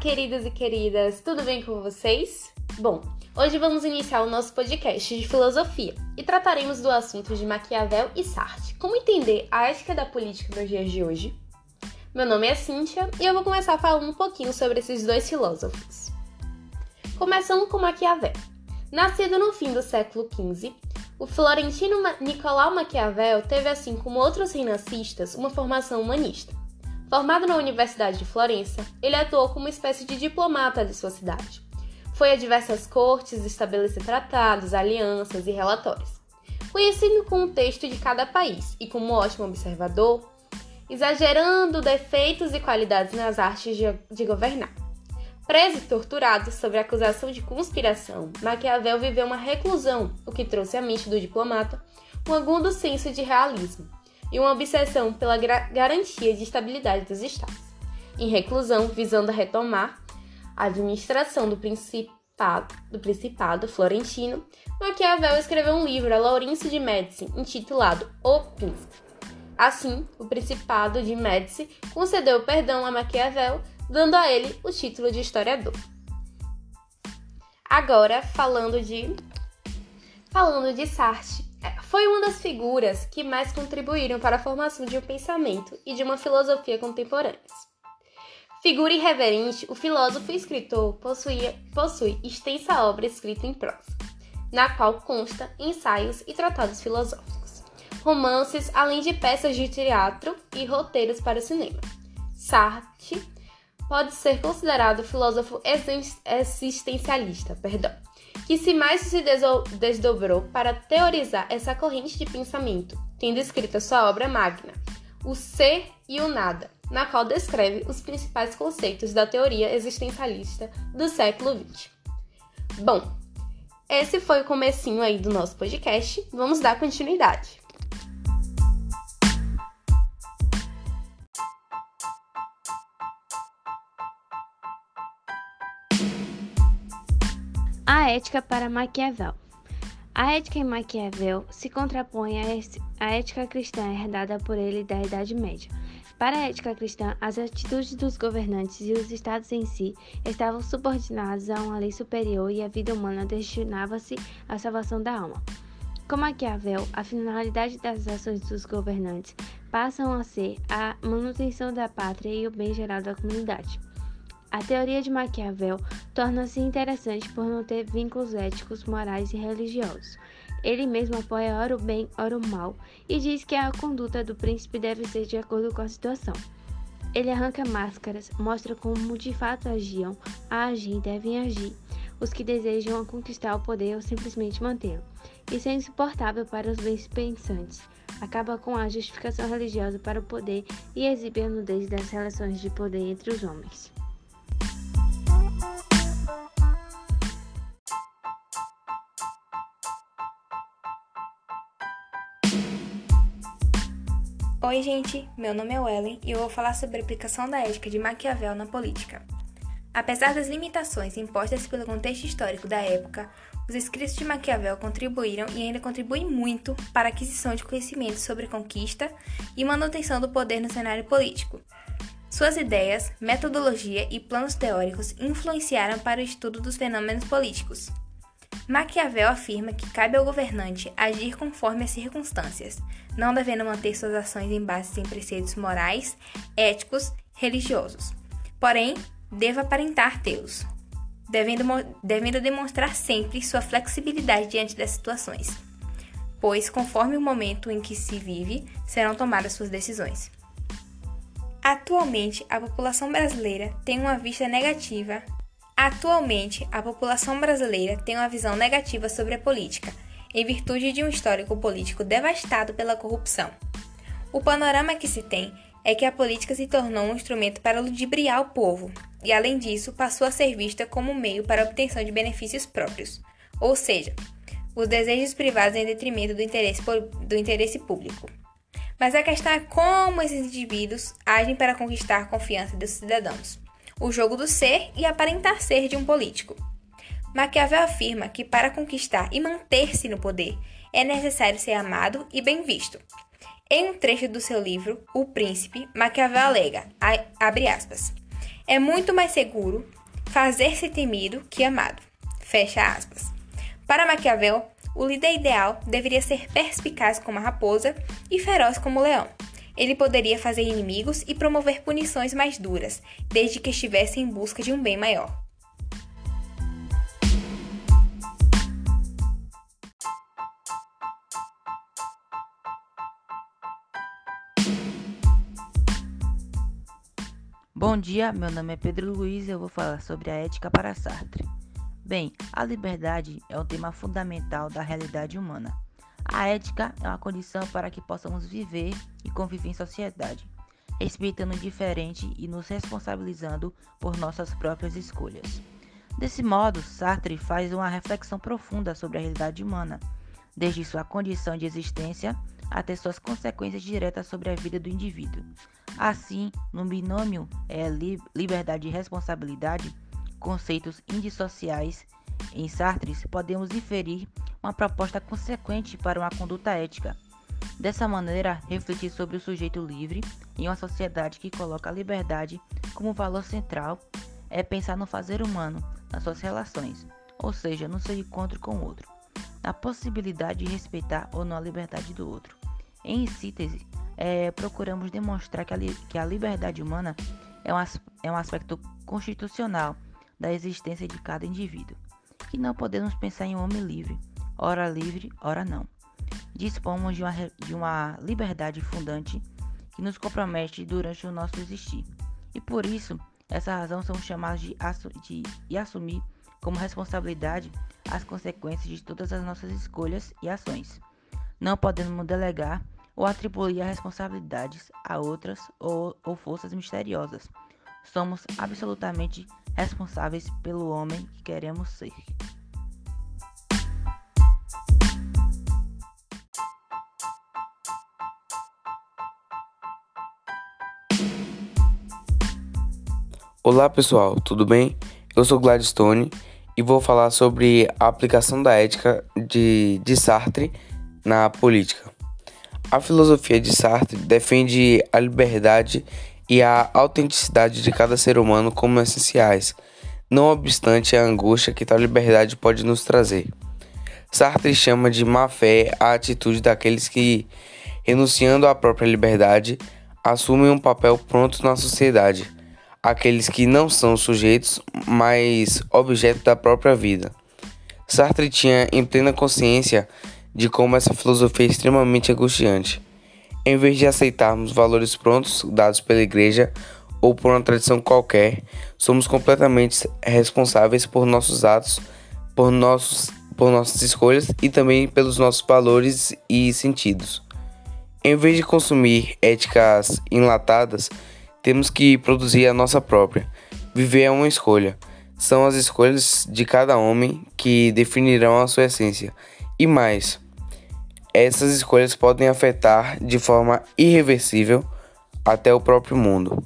queridos e queridas, tudo bem com vocês? Bom, hoje vamos iniciar o nosso podcast de filosofia e trataremos do assunto de Maquiavel e Sartre. Como entender a ética da política nos dias de hoje? Meu nome é Cíntia e eu vou começar falando um pouquinho sobre esses dois filósofos. Começando com Maquiavel. Nascido no fim do século XV, o florentino Nicolau Maquiavel teve, assim como outros renascistas, uma formação humanista. Formado na Universidade de Florença, ele atuou como uma espécie de diplomata de sua cidade. Foi a diversas cortes estabelecer tratados, alianças e relatórios. Conhecido com o texto de cada país e como ótimo observador, exagerando defeitos e qualidades nas artes de governar. Preso e torturado sob acusação de conspiração, Maquiavel viveu uma reclusão, o que trouxe à mente do diplomata um agudo senso de realismo e uma obsessão pela garantia de estabilidade dos estados. Em reclusão, visando retomar a administração do Principado, do Principado Florentino, Maquiavel escreveu um livro a Laurence de Médici intitulado O Príncipe. Assim, o Principado de Médici concedeu perdão a Maquiavel, dando a ele o título de historiador. Agora, falando de falando de Sartre, foi uma das figuras que mais contribuíram para a formação de um pensamento e de uma filosofia contemporâneas. Figura irreverente, o filósofo e escritor possuía, possui extensa obra escrita em prosa, na qual consta ensaios e tratados filosóficos, romances, além de peças de teatro e roteiros para o cinema. Sartre pode ser considerado filósofo existencialista, perdão, que se mais se desdobrou para teorizar essa corrente de pensamento, tendo escrito sua obra magna, O Ser e o Nada, na qual descreve os principais conceitos da teoria existencialista do século XX. Bom, esse foi o comecinho aí do nosso podcast. Vamos dar continuidade. A ética para Maquiavel. A ética em Maquiavel se contrapõe à ética cristã herdada por ele da Idade Média. Para a ética cristã, as atitudes dos governantes e os estados em si estavam subordinados a uma lei superior e a vida humana destinava-se à salvação da alma. Com Maquiavel, a finalidade das ações dos governantes passam a ser a manutenção da pátria e o bem geral da comunidade. A teoria de Maquiavel torna-se interessante por não ter vínculos éticos, morais e religiosos. Ele mesmo apoia ora o bem, ora o mal, e diz que a conduta do príncipe deve ser de acordo com a situação. Ele arranca máscaras, mostra como de fato agiam, agem e devem agir os que desejam conquistar o poder ou simplesmente mantê-lo. Isso é insuportável para os bens pensantes. Acaba com a justificação religiosa para o poder e exibe a nudez das relações de poder entre os homens. Oi, gente, meu nome é Ellen e eu vou falar sobre a aplicação da ética de Maquiavel na política. Apesar das limitações impostas pelo contexto histórico da época, os escritos de Maquiavel contribuíram e ainda contribuem muito para a aquisição de conhecimentos sobre conquista e manutenção do poder no cenário político. Suas ideias, metodologia e planos teóricos influenciaram para o estudo dos fenômenos políticos. Maquiavel afirma que cabe ao governante agir conforme as circunstâncias, não devendo manter suas ações em base em preceitos morais, éticos, religiosos. Porém, deva aparentar tê-los, devendo, devendo demonstrar sempre sua flexibilidade diante das situações, pois, conforme o momento em que se vive, serão tomadas suas decisões. Atualmente, a população brasileira tem uma vista negativa Atualmente, a população brasileira tem uma visão negativa sobre a política, em virtude de um histórico político devastado pela corrupção. O panorama que se tem é que a política se tornou um instrumento para ludibriar o povo, e além disso, passou a ser vista como meio para a obtenção de benefícios próprios, ou seja, os desejos privados em detrimento do interesse, do interesse público. Mas a questão é como esses indivíduos agem para conquistar a confiança dos cidadãos o jogo do ser e aparentar ser de um político. Maquiavel afirma que para conquistar e manter-se no poder é necessário ser amado e bem visto. Em um trecho do seu livro, O Príncipe, Maquiavel alega, abre aspas, É muito mais seguro fazer-se temido que amado. Fecha aspas. Para Maquiavel, o líder ideal deveria ser perspicaz como a raposa e feroz como o leão. Ele poderia fazer inimigos e promover punições mais duras, desde que estivesse em busca de um bem maior. Bom dia, meu nome é Pedro Luiz e eu vou falar sobre a ética para Sartre. Bem, a liberdade é um tema fundamental da realidade humana. A ética é uma condição para que possamos viver e conviver em sociedade, respeitando o diferente e nos responsabilizando por nossas próprias escolhas. Desse modo, Sartre faz uma reflexão profunda sobre a realidade humana, desde sua condição de existência até suas consequências diretas sobre a vida do indivíduo. Assim, no binômio é, liberdade e responsabilidade, conceitos indissociais, em Sartre podemos inferir uma proposta consequente para uma conduta ética. Dessa maneira, refletir sobre o sujeito livre em uma sociedade que coloca a liberdade como valor central é pensar no fazer humano, nas suas relações, ou seja, no seu encontro com o outro, na possibilidade de respeitar ou não a liberdade do outro. Em síntese, é, procuramos demonstrar que a, que a liberdade humana é um, é um aspecto constitucional da existência de cada indivíduo, que não podemos pensar em um homem livre, ora livre, ora não. Dispomos de uma, de uma liberdade fundante que nos compromete durante o nosso existir, e por isso, essa razão somos chamados de, assu de, de assumir como responsabilidade as consequências de todas as nossas escolhas e ações. Não podemos delegar ou atribuir responsabilidades a outras ou, ou forças misteriosas. Somos absolutamente responsáveis pelo homem que queremos ser. Olá pessoal, tudo bem? Eu sou Gladstone e vou falar sobre a aplicação da ética de, de Sartre na política. A filosofia de Sartre defende a liberdade e a autenticidade de cada ser humano como essenciais, não obstante a angústia que tal liberdade pode nos trazer. Sartre chama de má fé a atitude daqueles que, renunciando à própria liberdade, assumem um papel pronto na sociedade, aqueles que não são sujeitos, mas objeto da própria vida. Sartre tinha em plena consciência de como essa filosofia é extremamente angustiante. Em vez de aceitarmos valores prontos dados pela igreja ou por uma tradição qualquer, somos completamente responsáveis por nossos atos, por, nossos, por nossas escolhas e também pelos nossos valores e sentidos. Em vez de consumir éticas enlatadas, temos que produzir a nossa própria. Viver é uma escolha. São as escolhas de cada homem que definirão a sua essência. E mais, essas escolhas podem afetar de forma irreversível até o próprio mundo.